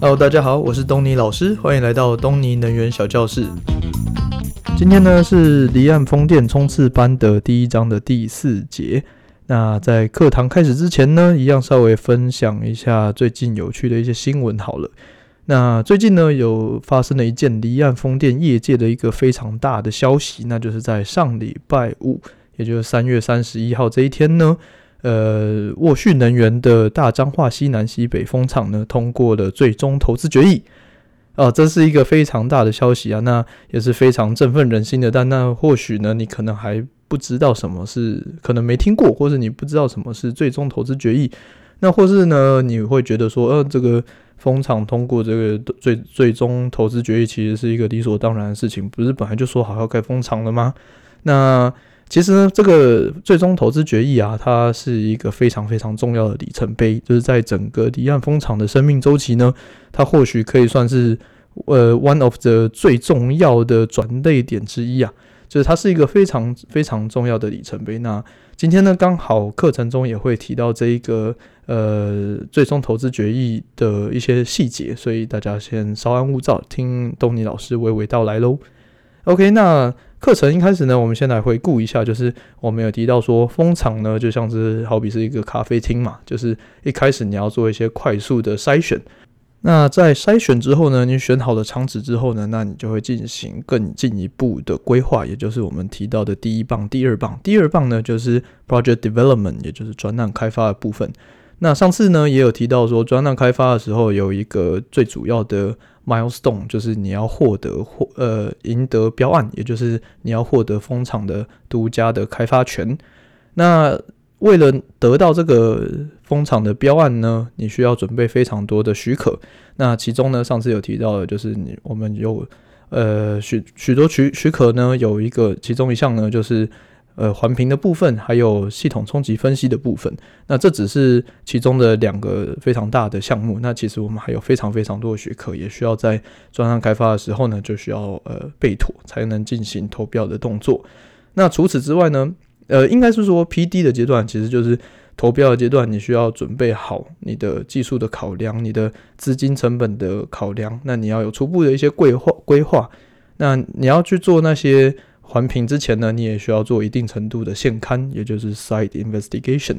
Hello，大家好，我是东尼老师，欢迎来到东尼能源小教室。今天呢是离岸风电冲刺班的第一章的第四节。那在课堂开始之前呢，一样稍微分享一下最近有趣的一些新闻好了。那最近呢，有发生了一件离岸风电业界的一个非常大的消息，那就是在上礼拜五，也就是三月三十一号这一天呢，呃，沃旭能源的大彰化西南西北风场呢，通过了最终投资决议，啊，这是一个非常大的消息啊，那也是非常振奋人心的。但那或许呢，你可能还不知道什么是，可能没听过，或者你不知道什么是最终投资决议，那或是呢，你会觉得说，呃，这个。风场通过这个最最终投资决议，其实是一个理所当然的事情，不是本来就说好要盖风场了吗？那其实呢，这个最终投资决议啊，它是一个非常非常重要的里程碑，就是在整个离岸风场的生命周期呢，它或许可以算是呃 one of the 最重要的转捩点之一啊，就是它是一个非常非常重要的里程碑。那今天呢，刚好课程中也会提到这一个。呃，最终投资决议的一些细节，所以大家先稍安勿躁，听东尼老师娓娓道来喽。OK，那课程一开始呢，我们先来回顾一下，就是我们有提到说，蜂场呢就像是好比是一个咖啡厅嘛，就是一开始你要做一些快速的筛选。那在筛选之后呢，你选好了场址之后呢，那你就会进行更进一步的规划，也就是我们提到的第一棒、第二棒。第二棒呢，就是 project development，也就是专案开发的部分。那上次呢，也有提到说，专案开发的时候有一个最主要的 milestone，就是你要获得获呃赢得标案，也就是你要获得风场的独家的开发权。那为了得到这个风场的标案呢，你需要准备非常多的许可。那其中呢，上次有提到的，就是你我们有呃许许多许许可呢，有一个其中一项呢，就是。呃，环评的部分，还有系统冲击分析的部分，那这只是其中的两个非常大的项目。那其实我们还有非常非常多的学科，也需要在专项开发的时候呢，就需要呃备妥，才能进行投标的动作。那除此之外呢，呃，应该是说 PD 的阶段，其实就是投标的阶段，你需要准备好你的技术的考量，你的资金成本的考量，那你要有初步的一些规划规划，那你要去做那些。环评之前呢，你也需要做一定程度的现勘，也就是 site investigation。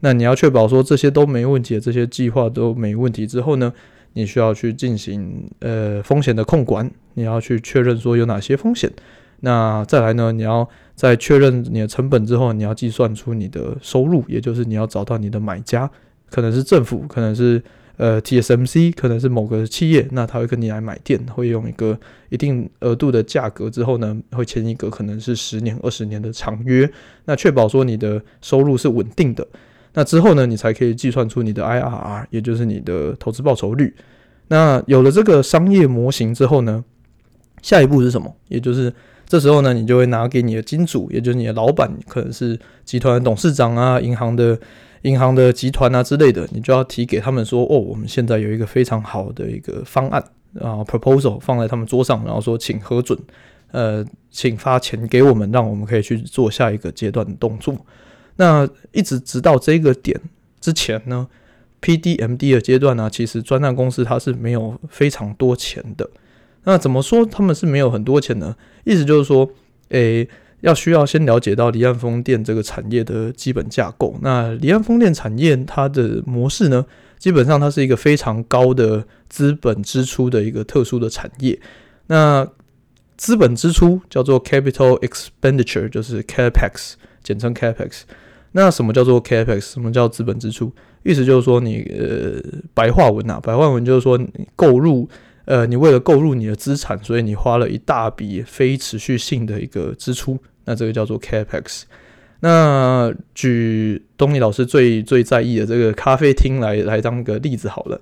那你要确保说这些都没问题，这些计划都没问题之后呢，你需要去进行呃风险的控管，你要去确认说有哪些风险。那再来呢，你要在确认你的成本之后，你要计算出你的收入，也就是你要找到你的买家，可能是政府，可能是。呃，TSMC 可能是某个企业，那他会跟你来买电，会用一个一定额度的价格之后呢，会签一个可能是十年、二十年的长约，那确保说你的收入是稳定的。那之后呢，你才可以计算出你的 IRR，也就是你的投资报酬率。那有了这个商业模型之后呢，下一步是什么？也就是这时候呢，你就会拿给你的金主，也就是你的老板，可能是集团董事长啊，银行的。银行的集团啊之类的，你就要提给他们说，哦，我们现在有一个非常好的一个方案，啊 proposal 放在他们桌上，然后说请核准，呃，请发钱给我们，让我们可以去做下一个阶段的动作。那一直直到这个点之前呢，PDMD 的阶段呢，其实专案公司它是没有非常多钱的。那怎么说他们是没有很多钱呢？意思就是说，诶、要需要先了解到离岸风电这个产业的基本架构。那离岸风电产业它的模式呢，基本上它是一个非常高的资本支出的一个特殊的产业。那资本支出叫做 capital expenditure，就是 capex，简称 capex。那什么叫做 capex？什么叫资本支出？意思就是说你呃白话文啊，白话文就是说你购入。呃，你为了购入你的资产，所以你花了一大笔非持续性的一个支出，那这个叫做 Capex。那举东尼老师最最在意的这个咖啡厅来来当个例子好了。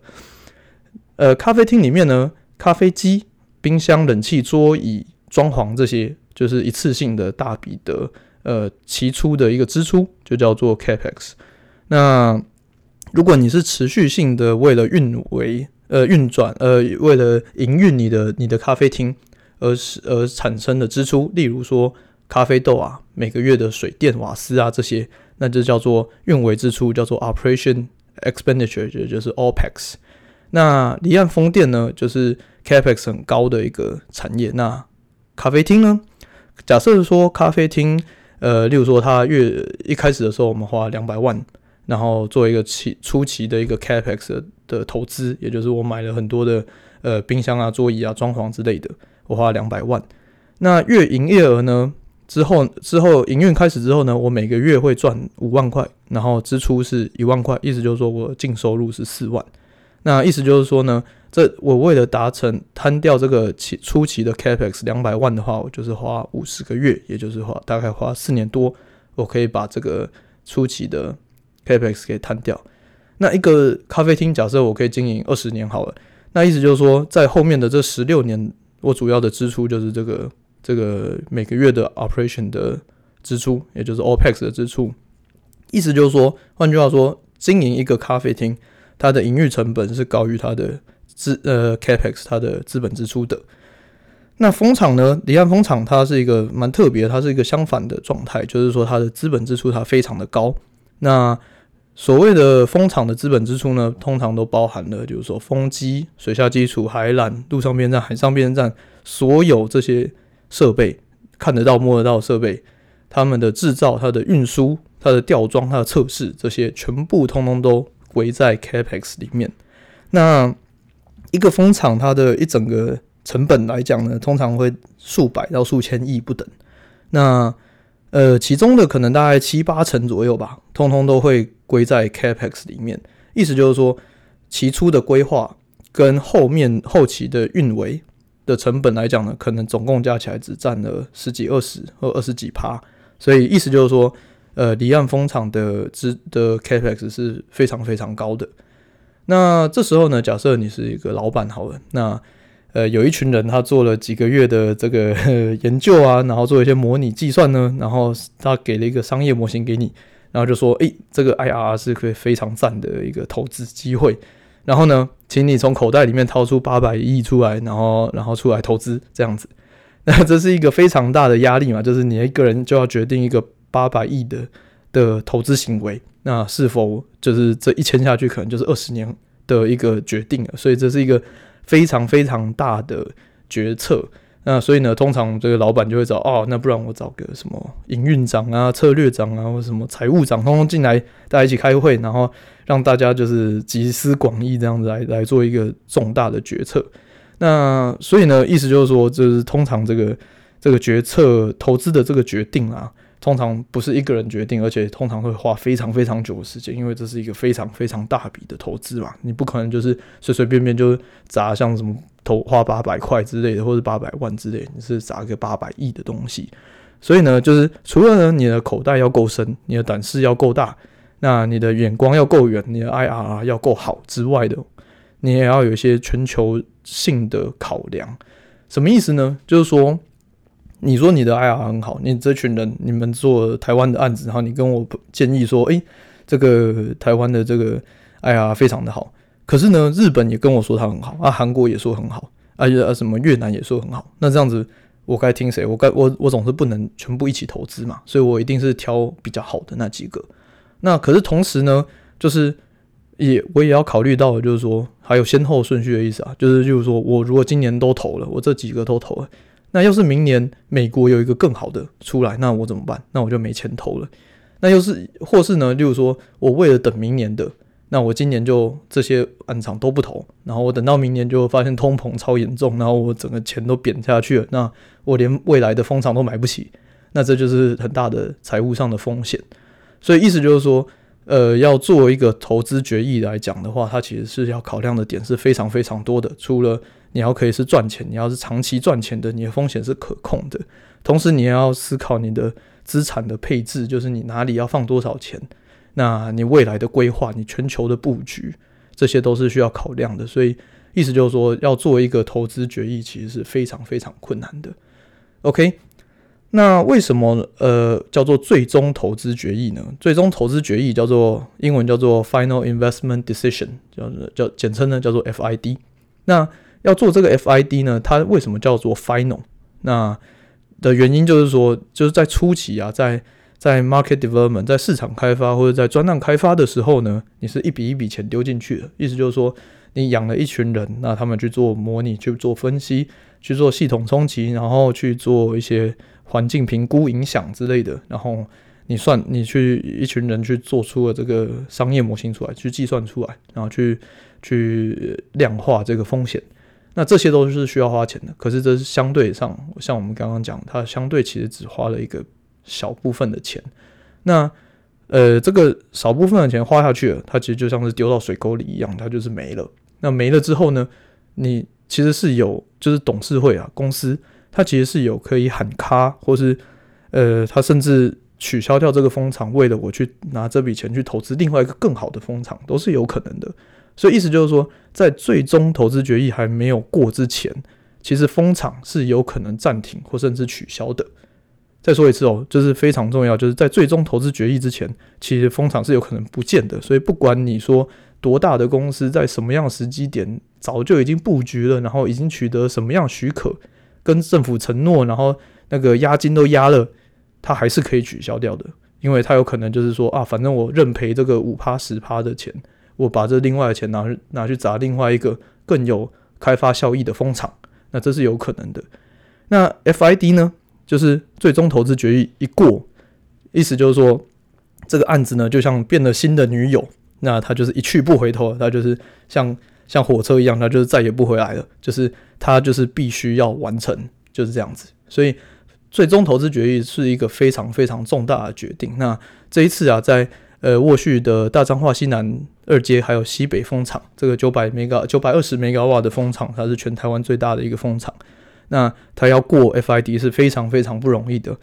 呃，咖啡厅里面呢，咖啡机、冰箱、冷气、桌椅、装潢这些，就是一次性的大笔的呃期初的一个支出，就叫做 Capex。那如果你是持续性的为了运维，呃，运转呃，为了营运你的你的咖啡厅而是而产生的支出，例如说咖啡豆啊，每个月的水电瓦斯啊这些，那就叫做运维支出，叫做 operation expenditure，也就是 OPEX。那离岸风电呢，就是 Capex 很高的一个产业。那咖啡厅呢？假设说咖啡厅，呃，例如说它月一开始的时候，我们花两百万，然后做一个期初期的一个 Capex，的投资，也就是我买了很多的呃冰箱啊、桌椅啊、装潢之类的，我花了两百万。那月营业额呢？之后之后营运开始之后呢，我每个月会赚五万块，然后支出是一万块，意思就是说我净收入是四万。那意思就是说呢，这我为了达成摊掉这个期初期的 capex 两百万的话，我就是花五十个月，也就是花大概花四年多，我可以把这个初期的 capex 给摊掉。那一个咖啡厅，假设我可以经营二十年好了，那意思就是说，在后面的这十六年，我主要的支出就是这个。这个每个月的 operation 的支出，也就是 OPEX 的支出，意思就是说，换句话说，经营一个咖啡厅，它的营运成本是高于它的资呃 capex 它的资本支出的。那风场呢？离岸风场它是一个蛮特别，它是一个相反的状态，就是说它的资本支出它非常的高。那所谓的风场的资本支出呢，通常都包含了，就是说风机、水下基础、海缆、陆上变电站、海上变电站，所有这些。设备看得到、摸得到设备，他们的制造、它的运输、它的吊装、它的测试，这些全部通通都归在 Capex 里面。那一个风场，它的一整个成本来讲呢，通常会数百到数千亿不等。那呃，其中的可能大概七八成左右吧，通通都会归在 Capex 里面。意思就是说，起初的规划跟后面后期的运维。的成本来讲呢，可能总共加起来只占了十几、二十或二十几趴，所以意思就是说，呃，离岸风场的资的 capex 是非常非常高的。那这时候呢，假设你是一个老板好了，那呃，有一群人他做了几个月的这个 研究啊，然后做一些模拟计算呢，然后他给了一个商业模型给你，然后就说，诶，这个 IRR 是可以非常赞的一个投资机会。然后呢，请你从口袋里面掏出八百亿出来，然后然后出来投资这样子，那这是一个非常大的压力嘛，就是你一个人就要决定一个八百亿的的投资行为，那是否就是这一签下去可能就是二十年的一个决定了，所以这是一个非常非常大的决策。那所以呢，通常这个老板就会找哦，那不然我找个什么营运长啊、策略长啊，或什么财务长，通通进来，大家一起开会，然后让大家就是集思广益这样子来来做一个重大的决策。那所以呢，意思就是说，就是通常这个这个决策投资的这个决定啊，通常不是一个人决定，而且通常会花非常非常久的时间，因为这是一个非常非常大笔的投资嘛，你不可能就是随随便便就砸像什么。投花八百块之类的，或者八百万之类，你是砸个八百亿的东西。所以呢，就是除了呢，你的口袋要够深，你的胆识要够大，那你的眼光要够远，你的 IRR 要够好之外的，你也要有一些全球性的考量。什么意思呢？就是说，你说你的 IR 很好，你这群人你们做台湾的案子，然后你跟我建议说，诶、这个台湾的这个 IR 非常的好。可是呢，日本也跟我说它很好啊，韩国也说很好，啊，啊什么越南也说很好。那这样子，我该听谁？我该我我总是不能全部一起投资嘛，所以我一定是挑比较好的那几个。那可是同时呢，就是也我也要考虑到，就是说还有先后顺序的意思啊，就是就是说我如果今年都投了，我这几个都投了，那要是明年美国有一个更好的出来，那我怎么办？那我就没钱投了。那又是或是呢，就是说我为了等明年的。那我今年就这些案场都不投，然后我等到明年就发现通膨超严重，然后我整个钱都贬下去了，那我连未来的风场都买不起，那这就是很大的财务上的风险。所以意思就是说，呃，要做一个投资决议来讲的话，它其实是要考量的点是非常非常多的。除了你要可以是赚钱，你要是长期赚钱的，你的风险是可控的，同时你也要思考你的资产的配置，就是你哪里要放多少钱。那你未来的规划，你全球的布局，这些都是需要考量的。所以意思就是说，要做一个投资决议，其实是非常非常困难的。OK，那为什么呃叫做最终投资决议呢？最终投资决议叫做英文叫做 Final Investment Decision，叫做叫简称呢叫做 FID。那要做这个 FID 呢，它为什么叫做 Final？那的原因就是说，就是在初期啊，在在 market development，在市场开发或者在专案开发的时候呢，你是一笔一笔钱丢进去的。意思就是说，你养了一群人，那他们去做模拟，去做分析，去做系统冲击，然后去做一些环境评估影响之类的，然后你算你去一群人去做出了这个商业模型出来，去计算出来，然后去去量化这个风险。那这些都是需要花钱的，可是这是相对上，像我们刚刚讲，它相对其实只花了一个小部分的钱。那呃，这个少部分的钱花下去了，它其实就像是丢到水沟里一样，它就是没了。那没了之后呢，你其实是有，就是董事会啊，公司它其实是有可以喊卡，或是呃，它甚至取消掉这个风场，为了我去拿这笔钱去投资另外一个更好的风场，都是有可能的。所以意思就是说，在最终投资决议还没有过之前，其实风场是有可能暂停或甚至取消的。再说一次哦，就是非常重要，就是在最终投资决议之前，其实风场是有可能不见的。所以不管你说多大的公司，在什么样的时机点早就已经布局了，然后已经取得什么样许可，跟政府承诺，然后那个押金都押了，它还是可以取消掉的，因为它有可能就是说啊，反正我认赔这个五趴十趴的钱。我把这另外的钱拿去拿去砸另外一个更有开发效益的风场，那这是有可能的。那 FID 呢？就是最终投资决议一过，意思就是说这个案子呢就像变了新的女友，那他就是一去不回头，他就是像像火车一样，他就是再也不回来了。就是他就是必须要完成，就是这样子。所以最终投资决议是一个非常非常重大的决定。那这一次啊，在呃沃旭的大彰化西南二阶还有西北风场，这个九百 mega 九百二十 mega 瓦的风场，它是全台湾最大的一个风场。那它要过 FID 是非常非常不容易的。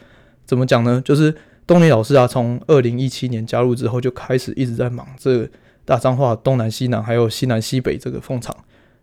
怎么讲呢？就是东尼老师啊，从二零一七年加入之后，就开始一直在忙这大彰化东南西南还有西南西北这个风场。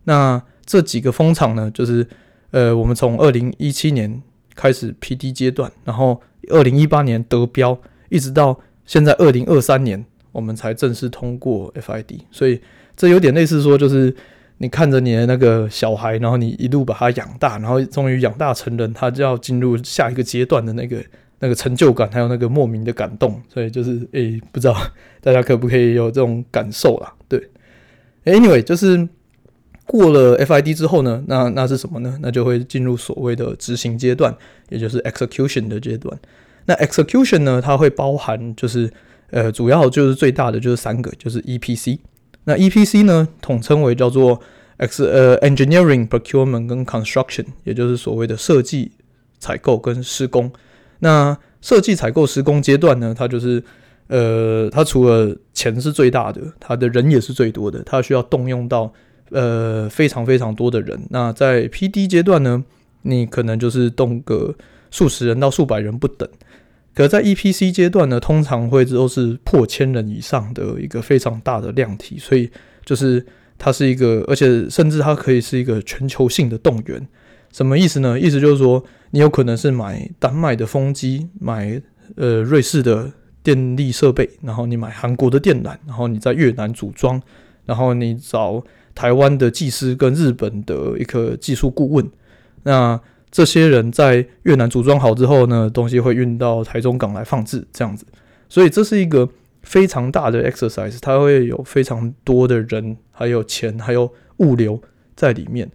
那这几个风场呢，就是呃，我们从二零一七年开始 PD 阶段，然后二零一八年得标，一直到现在二零二三年。我们才正式通过 FID，所以这有点类似说，就是你看着你的那个小孩，然后你一路把他养大，然后终于养大成人，他就要进入下一个阶段的那个那个成就感，还有那个莫名的感动。所以就是诶、不知道大家可不可以有这种感受啦？对，Anyway，就是过了 FID 之后呢，那那是什么呢？那就会进入所谓的执行阶段，也就是 execution 的阶段。那 execution 呢，它会包含就是。呃，主要就是最大的就是三个，就是 EPC。那 EPC 呢，统称为叫做 ex 呃 engineering Procurement 跟 Construction，也就是所谓的设计、采购跟施工。那设计、采购、施工阶段呢，它就是呃，它除了钱是最大的，它的人也是最多的，它需要动用到呃非常非常多的人。那在 PD 阶段呢，你可能就是动个数十人到数百人不等。可在 EPC 阶段呢，通常会都是破千人以上的一个非常大的量体，所以就是它是一个，而且甚至它可以是一个全球性的动员。什么意思呢？意思就是说，你有可能是买丹麦的风机，买呃瑞士的电力设备，然后你买韩国的电缆，然后你在越南组装，然后你找台湾的技师跟日本的一个技术顾问，那。这些人在越南组装好之后呢，东西会运到台中港来放置，这样子。所以这是一个非常大的 exercise，它会有非常多的人，还有钱，还有物流在里面。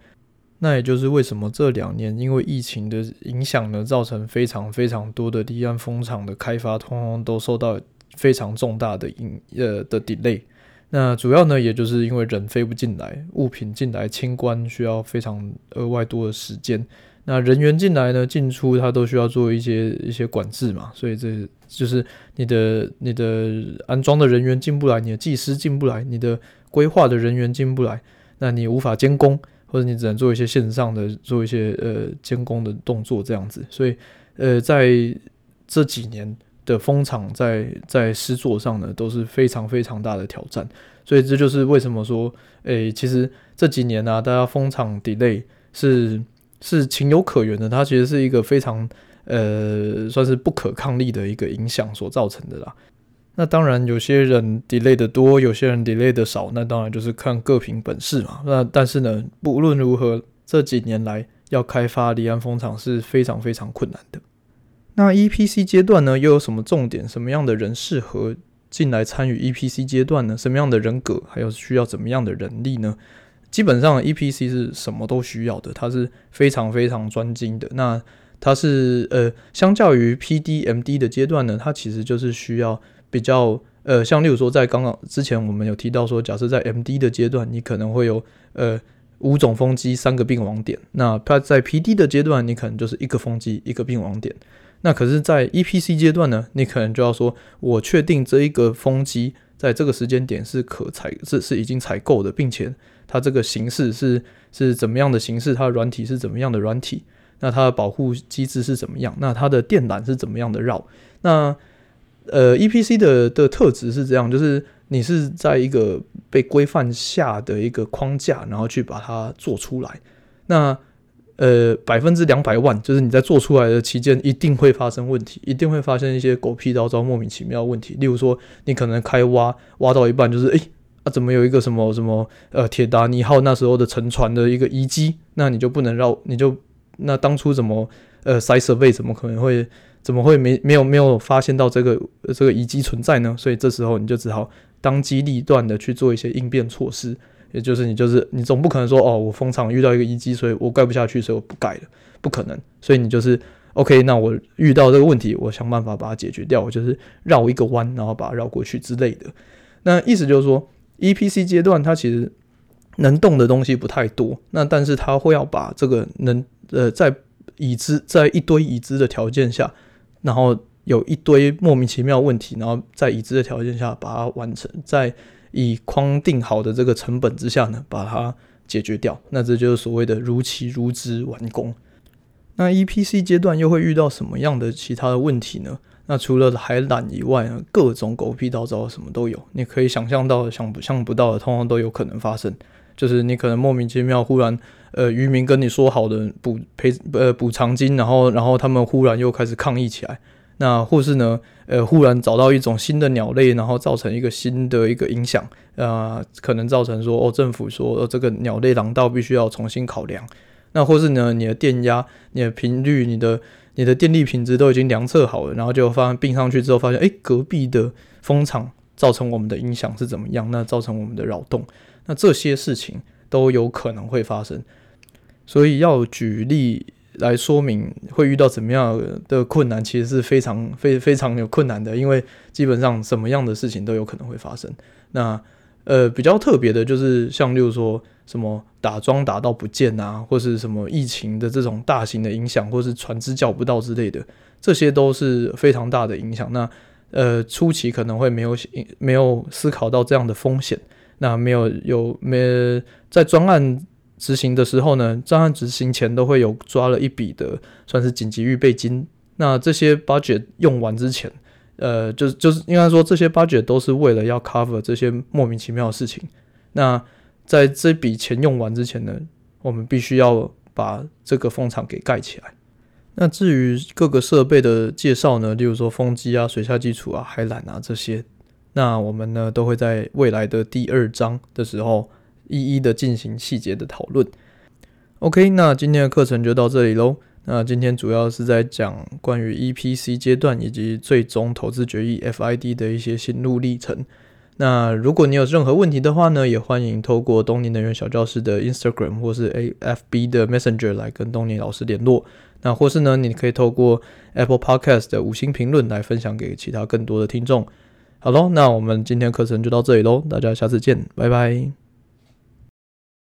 那也就是为什么这两年因为疫情的影响呢，造成非常非常多的离岸风场的开发，通通都受到非常重大的影呃的 delay。那主要呢，也就是因为人飞不进来，物品进来清关需要非常额外多的时间。那人员进来呢，进出他都需要做一些一些管制嘛，所以这就是你的你的安装的人员进不来，你的技师进不来，你的规划的人员进不来，那你无法监工，或者你只能做一些线上的做一些呃监工的动作这样子，所以呃在这几年的风场在在施作上呢都是非常非常大的挑战，所以这就是为什么说，诶、其实这几年呢、大家风场 delay 是。是情有可原的，它其实是一个非常呃，算是不可抗力的一个影响所造成的啦。那当然，有些人 delay 的多，有些人 delay 的少，那当然就是看各凭本事嘛。那但是呢，不论如何，这几年来要开发离岸风场是非常非常困难的。那 EPC 阶段呢，又有什么重点？什么样的人适合进来参与 EPC 阶段呢？什么样的人格，还有需要怎么样的人力呢？基本上 EPC 是什么都需要的，它是非常非常专精的。那它是呃，相较于 PD、MD 的阶段呢，它其实就是需要比较呃，像例如说在刚刚之前我们有提到说，假设在 MD 的阶段，你可能会有呃五种风机、三个并网点。那它在 PD 的阶段，你可能就是一个风机、一个并网点。那可是，在 EPC 阶段呢，你可能就要说，我确定这一个风机在这个时间点是可采是是已经采购的，并且它这个形式是是怎么样的形式，它软体是怎么样的软体。那它的保护机制是怎么样？那它的电缆是怎么样的绕？那呃，EPC 的的特质是这样，就是你是在一个被规范下的一个框架，然后去把它做出来。那呃，百分之两百万，就是你在做出来的期间一定会发生问题，一定会发生一些狗屁倒灶、莫名其妙的问题。例如说，你可能开挖挖到一半，就是诶，啊，怎么有一个什么什么呃铁达尼号那时候的沉船的一个遗迹？那你就不能绕，你就。那当初怎么呃塞设备怎么可能会怎么会没没有没有发现到这个这个遗迹存在呢？所以这时候你就只好当机立断的去做一些应变措施，也就是你就是你总不可能说哦，我风场遇到一个遗迹，所以我盖不下去，所以我不盖了，不可能。所以你就是 OK，那我遇到这个问题，我想办法把它解决掉，我就是绕一个弯，然后把它绕过去之类的。那意思就是说，EPC 阶段它其实能动的东西不太多，那但是它会要把这个能。呃，在已知在一堆已知的条件下，然后有一堆莫名其妙问题，然后在已知的条件下把它完成，在以框定好的这个成本之下呢，把它解决掉。那这就是所谓的如期如质完工。那 EPC 阶段又会遇到什么样的其他的问题呢？那除了海缆以外呢，各种狗屁倒灶什么都有，你可以想象到的、想不象不到的，通常都有可能发生。就是你可能莫名其妙忽然，呃，渔民跟你说好的补赔呃补偿金，然后然后他们忽然又开始抗议起来，那或是呢，呃，忽然找到一种新的鸟类，然后造成一个新的一个影响，呃，可能造成说哦，政府说呃这个鸟类廊道必须要重新考量，那或是呢，你的电压、你的频率、你的你的电力品质都已经量测好了，然后就发现并上去之后发现，哎，隔壁的风场造成我们的影响是怎么样？那造成我们的扰动。那这些事情都有可能会发生，所以要举例来说明会遇到怎么样的困难，其实是非常非非常有困难的，因为基本上什么样的事情都有可能会发生。那呃比较特别的就是像例如说什么打桩打到不见啊，或是什么疫情的这种大型的影响，或是船只叫不到之类的，这些都是非常大的影响。那呃初期可能会没有没有思考到这样的风险。那没有有没在专案执行的时候呢？专案执行前都会有抓了一笔的，算是紧急预备金。那这些 budget 用完之前，呃，就就是应该说这些 budget 都是为了要 cover 这些莫名其妙的事情。那在这笔钱用完之前呢，我们必须要把这个风场给盖起来。那至于各个设备的介绍呢，例如说风机啊、水下基础啊、海缆啊这些。那我们呢，都会在未来的第二章的时候一一的进行细节的讨论。OK，那今天的课程就到这里喽。那今天主要是在讲关于 EPC 阶段以及最终投资决议 FID 的一些心路历程。那如果你有任何问题的话呢，也欢迎透过东尼能源小教室的 Instagram 或是 AFB 的 Messenger 来跟东尼老师联络。那或是呢，你可以透过 Apple Podcast 的五星评论来分享给其他更多的听众。好喽，那我们今天课程就到这里喽，大家下次见，拜拜。